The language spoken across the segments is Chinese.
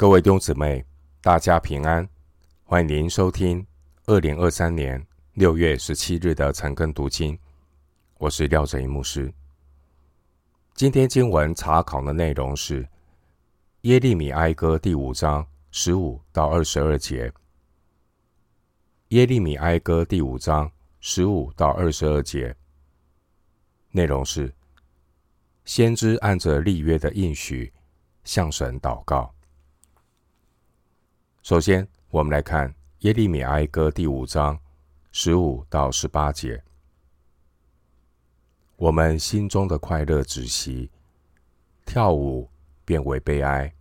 各位弟兄姊妹，大家平安！欢迎您收听二零二三年六月十七日的晨更读经。我是廖哲一牧师。今天经文查考的内容是耶利米哀歌第五章十五到二十二节。耶利米哀歌第五章十五到二十二节内容是：先知按着立约的应许向神祷告。首先，我们来看耶利米哀歌第五章十五到十八节。我们心中的快乐止息，跳舞变为悲哀，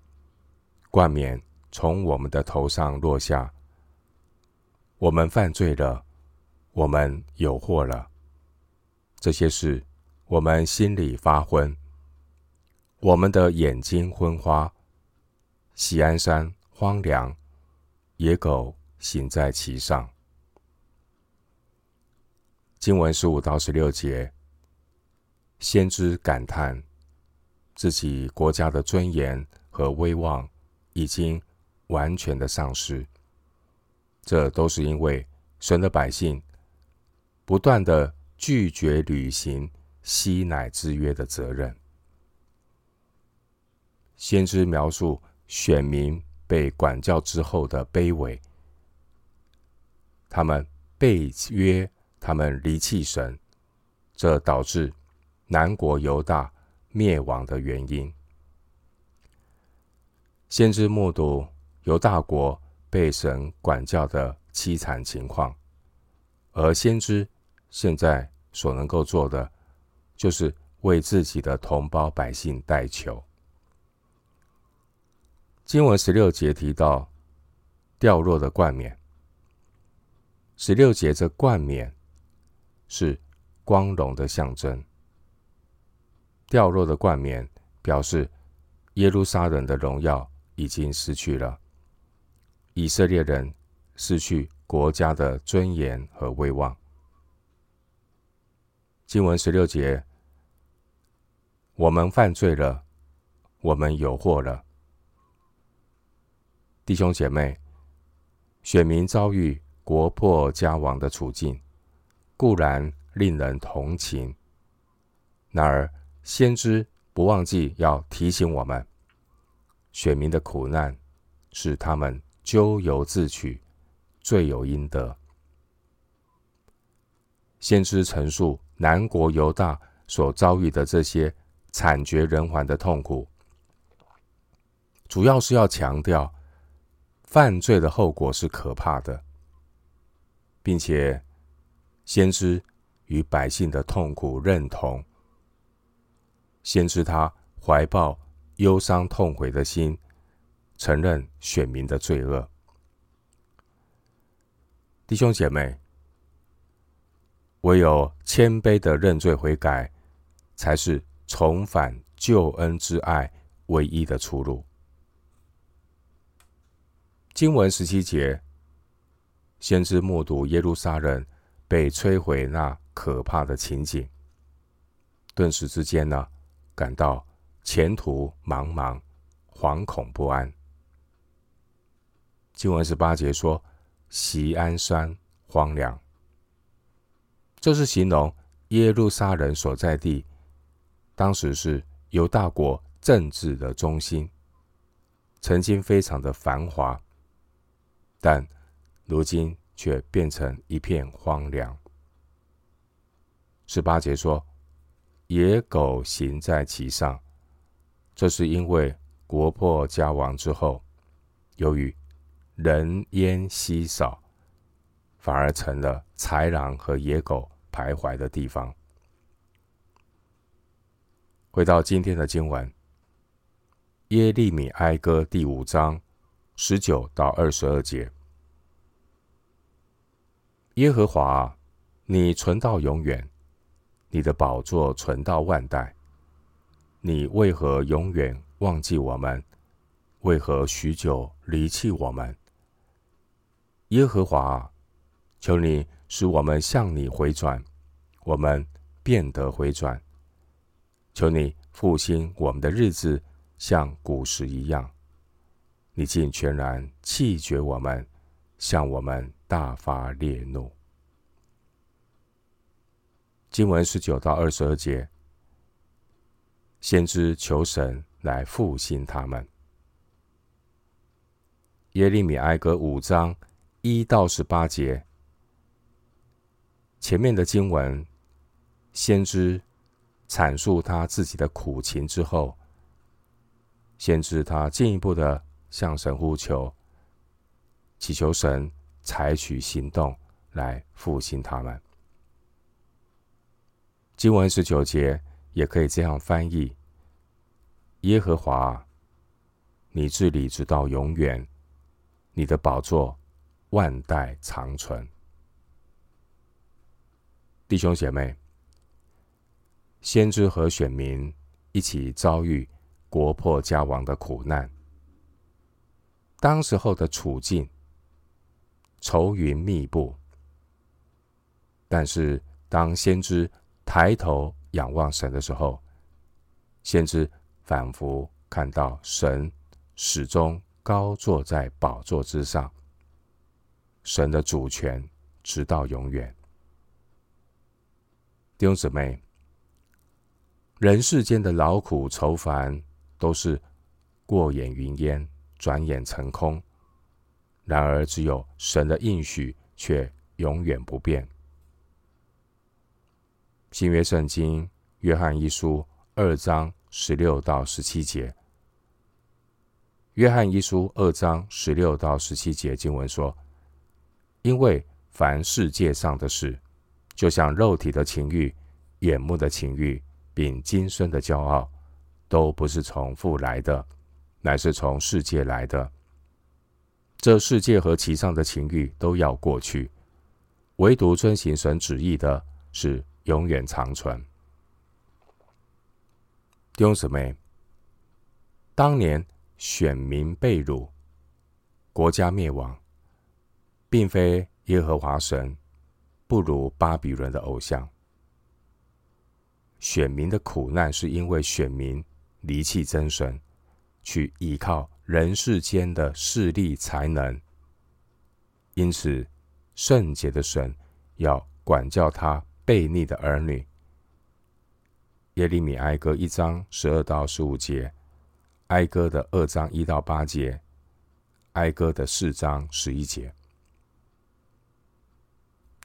冠冕从我们的头上落下。我们犯罪了，我们有祸了。这些事，我们心里发昏，我们的眼睛昏花。喜安山荒凉。野狗行在其上。经文十五到十六节，先知感叹自己国家的尊严和威望已经完全的丧失，这都是因为神的百姓不断的拒绝履行西乃之约的责任。先知描述选民。被管教之后的卑微，他们背约，他们离弃神，这导致南国犹大灭亡的原因。先知目睹犹大国被神管教的凄惨情况，而先知现在所能够做的，就是为自己的同胞百姓代求。经文十六节提到掉落的冠冕。十六节这冠冕是光荣的象征。掉落的冠冕表示耶路撒冷的荣耀已经失去了，以色列人失去国家的尊严和威望。经文十六节，我们犯罪了，我们有祸了。弟兄姐妹，选民遭遇国破家亡的处境，固然令人同情。然而，先知不忘记要提醒我们，选民的苦难是他们咎由自取，罪有应得。先知陈述南国犹大所遭遇的这些惨绝人寰的痛苦，主要是要强调。犯罪的后果是可怕的，并且先知与百姓的痛苦认同，先知他怀抱忧伤痛悔的心，承认选民的罪恶。弟兄姐妹，唯有谦卑的认罪悔改，才是重返救恩之爱唯一的出路。经文十七节，先知目睹耶路撒冷被摧毁那可怕的情景，顿时之间呢，感到前途茫茫，惶恐不安。经文十八节说：“锡安山荒凉。”这是形容耶路撒冷所在地，当时是犹大国政治的中心，曾经非常的繁华。但如今却变成一片荒凉。十八节说：“野狗行在其上。”这是因为国破家亡之后，由于人烟稀少，反而成了豺狼和野狗徘徊的地方。回到今天的经文，《耶利米哀歌》第五章。十九到二十二节，耶和华，你存到永远，你的宝座存到万代。你为何永远忘记我们？为何许久离弃我们？耶和华，求你使我们向你回转，我们变得回转。求你复兴我们的日子，像古时一样。你竟全然弃绝我们，向我们大发烈怒。经文十九到二十二节，先知求神来复兴他们。耶利米哀歌五章一到十八节，前面的经文，先知阐述他自己的苦情之后，先知他进一步的向神呼求，祈求神采取行动来复兴他们。经文十九节也可以这样翻译：耶和华，你治理直到永远。你的宝座万代长存，弟兄姐妹，先知和选民一起遭遇国破家亡的苦难，当时候的处境愁云密布。但是，当先知抬头仰望神的时候，先知仿佛看到神始终。高坐在宝座之上，神的主权直到永远。弟兄姊妹，人世间的劳苦愁烦都是过眼云烟，转眼成空。然而，只有神的应许却永远不变。新约圣经约翰一书二章十六到十七节。约翰一书二章十六到十七节经文说：“因为凡世界上的事，就像肉体的情欲、眼目的情欲，并今生的骄傲，都不是从父来的，乃是从世界来的。这世界和其上的情欲都要过去，唯独遵行神旨意的，是永远长存。”弟兄姊妹，当年。选民被掳，国家灭亡，并非耶和华神不如巴比伦的偶像。选民的苦难是因为选民离弃真神，去依靠人世间的势力才能。因此，圣洁的神要管教他悖逆的儿女。耶利米哀歌一章十二到十五节。哀歌的二章一到八节，哀歌的四章十一节。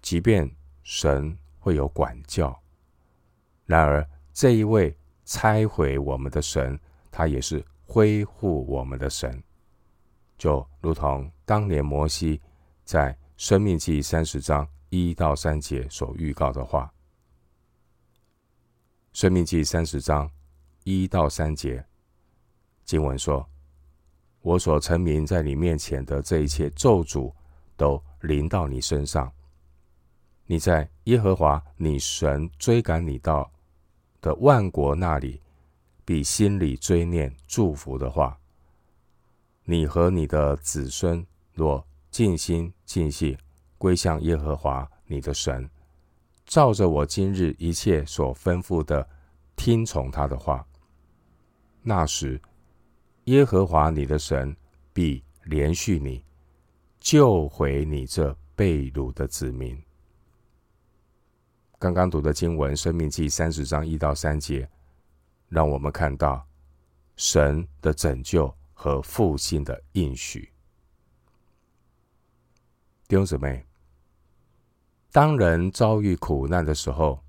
即便神会有管教，然而这一位拆毁我们的神，他也是恢复我们的神，就如同当年摩西在生命记三十章一到三节所预告的话。生命记三十章一到三节。经文说：“我所成名在你面前的这一切咒诅，都临到你身上。你在耶和华你神追赶你到的万国那里，比心里追念祝福的话。你和你的子孙若尽心尽性归向耶和华你的神，照着我今日一切所吩咐的，听从他的话，那时。”耶和华你的神必连续你，救回你这被掳的子民。刚刚读的经文《申命记》三十章一到三节，让我们看到神的拯救和复兴的应许。弟兄姊妹，当人遭遇苦难的时候，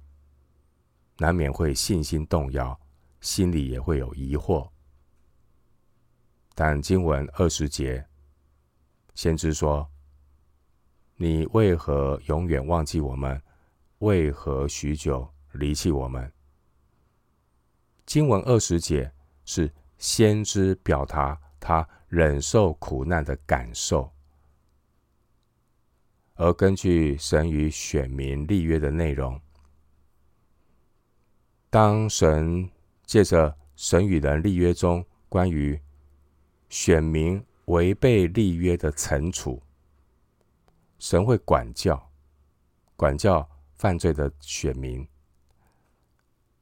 难免会信心动摇，心里也会有疑惑。但经文二十节，先知说：“你为何永远忘记我们？为何许久离弃我们？”经文二十节是先知表达他忍受苦难的感受，而根据神与选民立约的内容，当神借着神与人立约中关于选民违背立约的惩处，神会管教，管教犯罪的选民。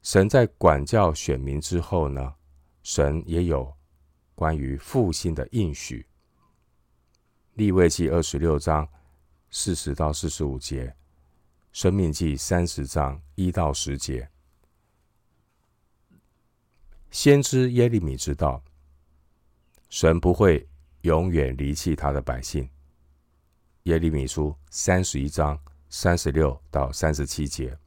神在管教选民之后呢，神也有关于复兴的应许。利未记二十六章四十到四十五节，申命记三十章一到十节。先知耶利米知道，神不会永远离弃他的百姓。耶利米书三十一章三十六到三十七节，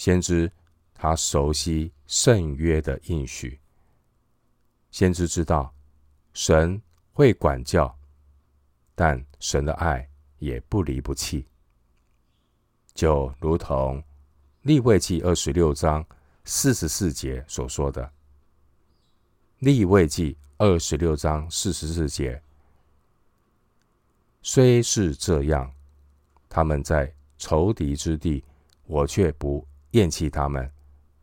先知他熟悉圣约的应许，先知知道神会管教，但神的爱也不离不弃，就如同利未记二十六章。四十四节所说的，利未记二十六章四十四节，虽是这样，他们在仇敌之地，我却不厌弃他们，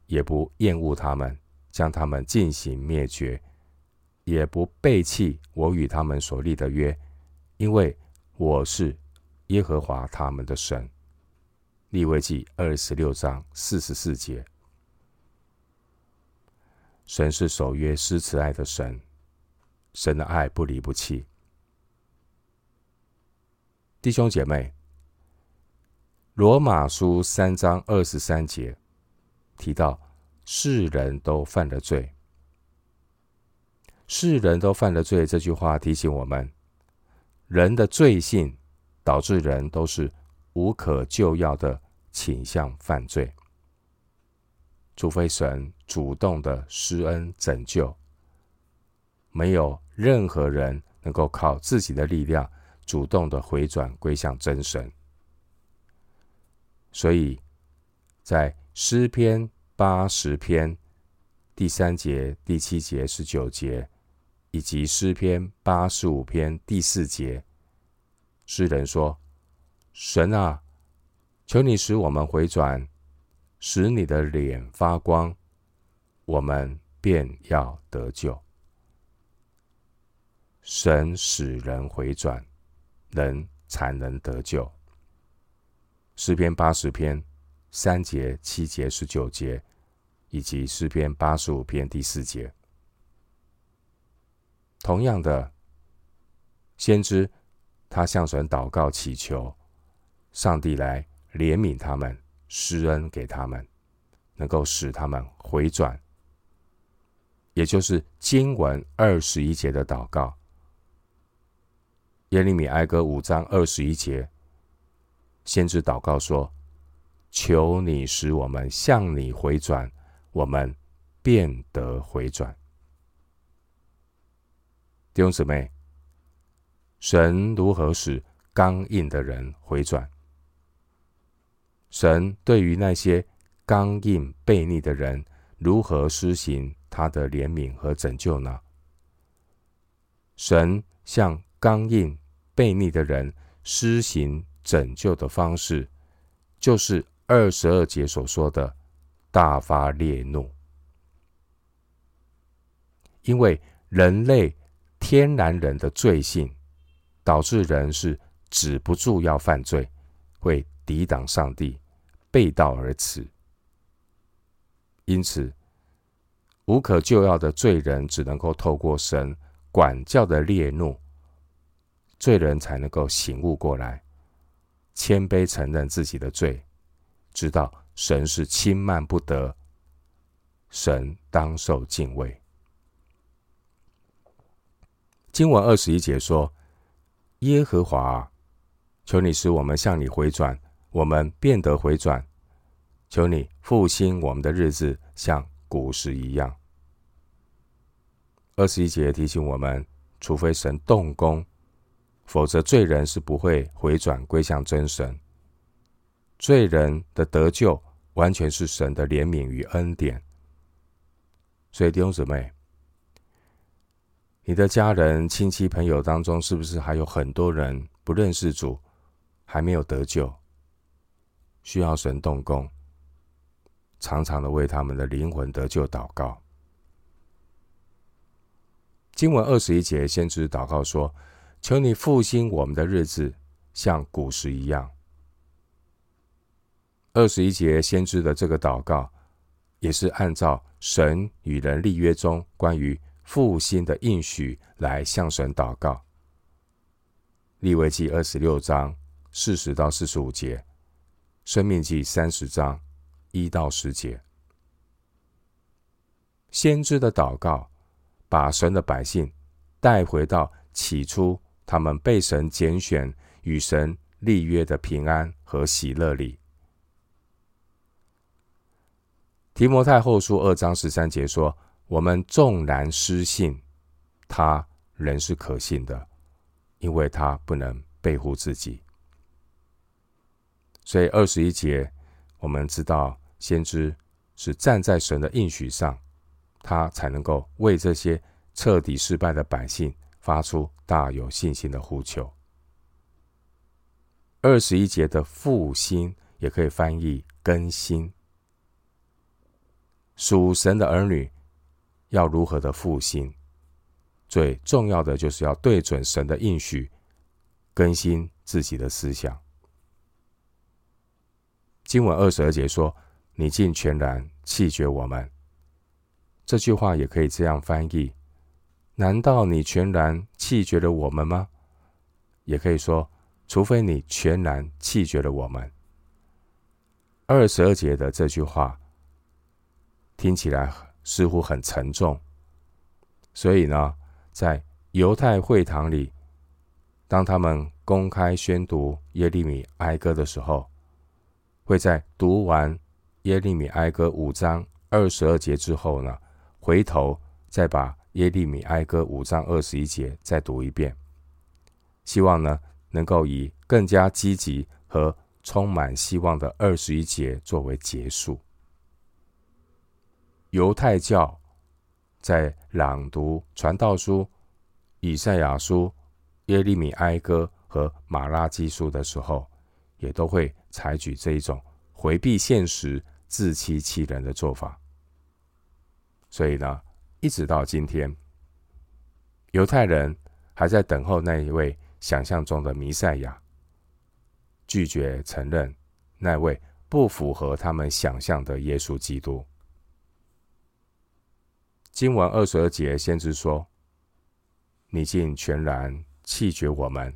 也不厌恶他们，将他们进行灭绝，也不背弃我与他们所立的约，因为我是耶和华他们的神。利未记二十六章四十四节。神是守约施慈爱的神，神的爱不离不弃。弟兄姐妹，罗马书三章二十三节提到，世人都犯了罪。世人都犯了罪这句话提醒我们，人的罪性导致人都是无可救药的倾向犯罪。除非神主动的施恩拯救，没有任何人能够靠自己的力量主动的回转归向真神。所以，在诗篇八十篇第三节、第七节、十九节，以及诗篇八十五篇第四节，诗人说：“神啊，求你使我们回转。”使你的脸发光，我们便要得救。神使人回转，人才能得救。诗篇八十篇三节、七节、十九节，以及诗篇八十五篇第四节。同样的，先知他向神祷告祈求，上帝来怜悯他们。施恩给他们，能够使他们回转，也就是经文二十一节的祷告。耶利米哀歌五章二十一节，先知祷告说：“求你使我们向你回转，我们变得回转。”弟兄姊妹，神如何使刚硬的人回转？神对于那些刚硬悖逆的人，如何施行他的怜悯和拯救呢？神向刚硬悖逆的人施行拯救的方式，就是二十二节所说的大发烈怒，因为人类天然人的罪性，导致人是止不住要犯罪，会。抵挡上帝，背道而驰。因此，无可救药的罪人只能够透过神管教的烈怒，罪人才能够醒悟过来，谦卑承认自己的罪，知道神是轻慢不得，神当受敬畏。经文二十一节说：“耶和华，求你使我们向你回转。”我们变得回转，求你复兴我们的日子，像古时一样。二十一节提醒我们，除非神动工，否则罪人是不会回转归向真神。罪人的得救完全是神的怜悯与恩典。所以弟兄姊妹，你的家人、亲戚、朋友当中，是不是还有很多人不认识主，还没有得救？需要神动工，常常的为他们的灵魂得救祷告。经文二十一节，先知祷告说：“求你复兴我们的日子，像古时一样。”二十一节先知的这个祷告，也是按照神与人立约中关于复兴的应许来向神祷告，利未记二十六章四十到四十五节，生命记三十章一到十节。先知的祷告，把神的百姓带回到起初他们被神拣选、与神立约的平安和喜乐里。提摩太后书二章十三节说：“我们纵然失信，他仍是可信的，因为他不能背乎自己。”所以二十一节，我们知道先知是站在神的应许上。他才能够为这些彻底失败的百姓发出大有信心的呼求。二十一节的复兴也可以翻译更新。属神的儿女要如何的复兴？最重要的就是要对准神的应许，更新自己的思想。经文二十二节说：“你竟全然弃绝我们。”这句话也可以这样翻译：难道你全然弃绝了我们吗？也可以说，除非你全然弃绝了我们。二十二节的这句话听起来似乎很沉重，所以呢，在犹太会堂里，当他们公开宣读耶利米哀歌的时候，会在读完耶利米哀歌五章二十二节之后呢，回头再把耶利米哀歌五章二十一节再读一遍，希望呢能够以更加积极和充满希望的二十一节作为结束。犹太教在朗读传道书、以赛亚书、耶利米哀歌和马拉基书的时候，也都会采取这一种回避现实、自欺欺人的做法。所以呢，一直到今天，犹太人还在等候那一位想象中的弥赛亚，拒绝承认那位不符合他们想象的耶稣基督。经文二十二节，先知说：“你竟全然弃绝我们，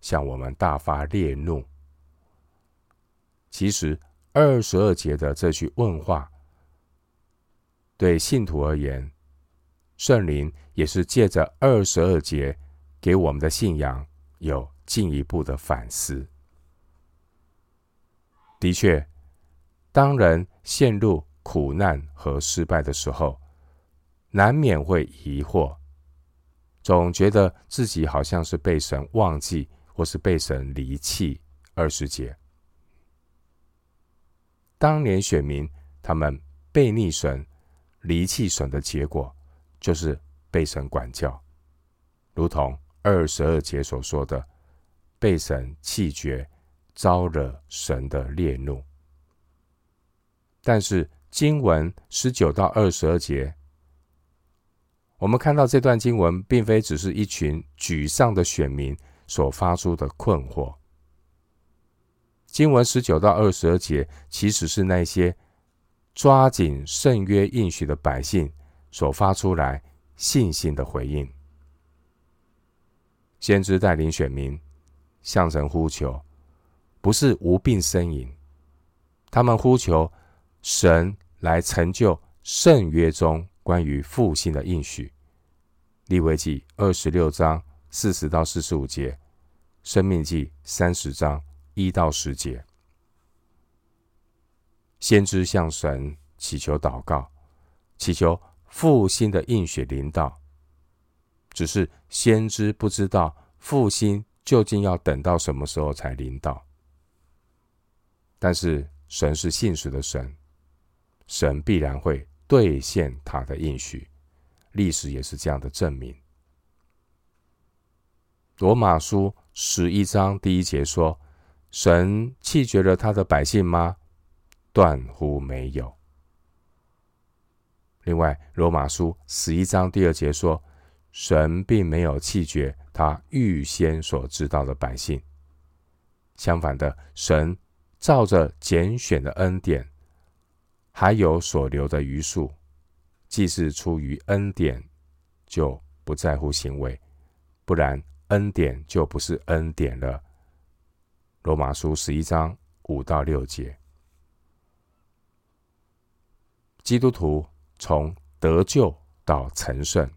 向我们大发烈怒。”其实二十二节的这句问话。对信徒而言，圣灵也是借着二十二节给我们的信仰有进一步的反思。的确，当人陷入苦难和失败的时候，难免会疑惑，总觉得自己好像是被神忘记，或是被神离弃。二十节，当年选民他们背逆神。离弃神的结果，就是被神管教，如同二十二节所说的，被神弃绝，招惹神的烈怒。但是经文十九到二十二节，我们看到这段经文，并非只是一群沮丧的选民所发出的困惑。经文十九到二十二节，其实是那些。抓紧圣约应许的百姓所发出来信心的回应，先知带领选民向神呼求，不是无病呻吟，他们呼求神来成就圣约中关于复兴的应许。利未记二十六章四十到四十五节，生命记三十章一到十节。先知向神祈求祷告，祈求复兴的应许临到。只是先知不知道复兴究竟要等到什么时候才临到。但是神是信实的神，神必然会兑现他的应许。历史也是这样的证明。罗马书十一章第一节说：“神弃绝了他的百姓吗？”断乎没有。另外，《罗马书》十一章第二节说：“神并没有弃绝他预先所知道的百姓。相反的，神照着拣选的恩典，还有所留的余数，既是出于恩典，就不在乎行为；不然，恩典就不是恩典了。罗马书十一章五到六节，基督徒从得救到成圣，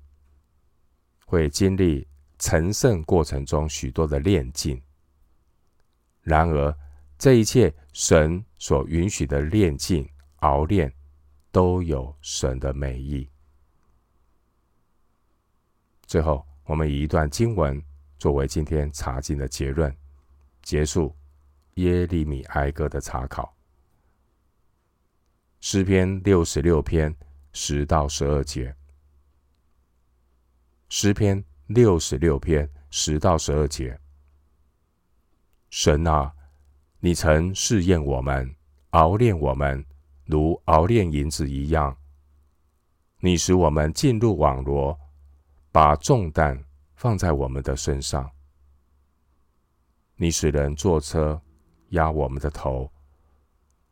会经历成圣过程中许多的炼境。然而，这一切神所允许的炼境、熬炼，都有神的美意。最后，我们以一段经文作为今天查经的结论，结束耶利米哀歌的查考。诗篇六十六篇十到十二节。诗篇六十六篇十到十二节。神啊，你曾试验我们，熬炼我们，如熬炼银子一样。你使我们进入网罗。把重担放在我们的身上，你使人坐车压我们的头，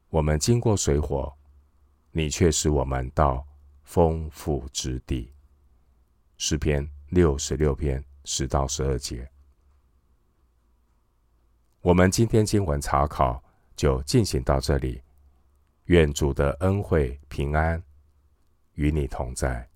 我们经过水火，你却使我们到丰富之地。诗篇六十六篇十到十二节。我们今天经文查考就进行到这里，愿主的恩惠平安与你同在。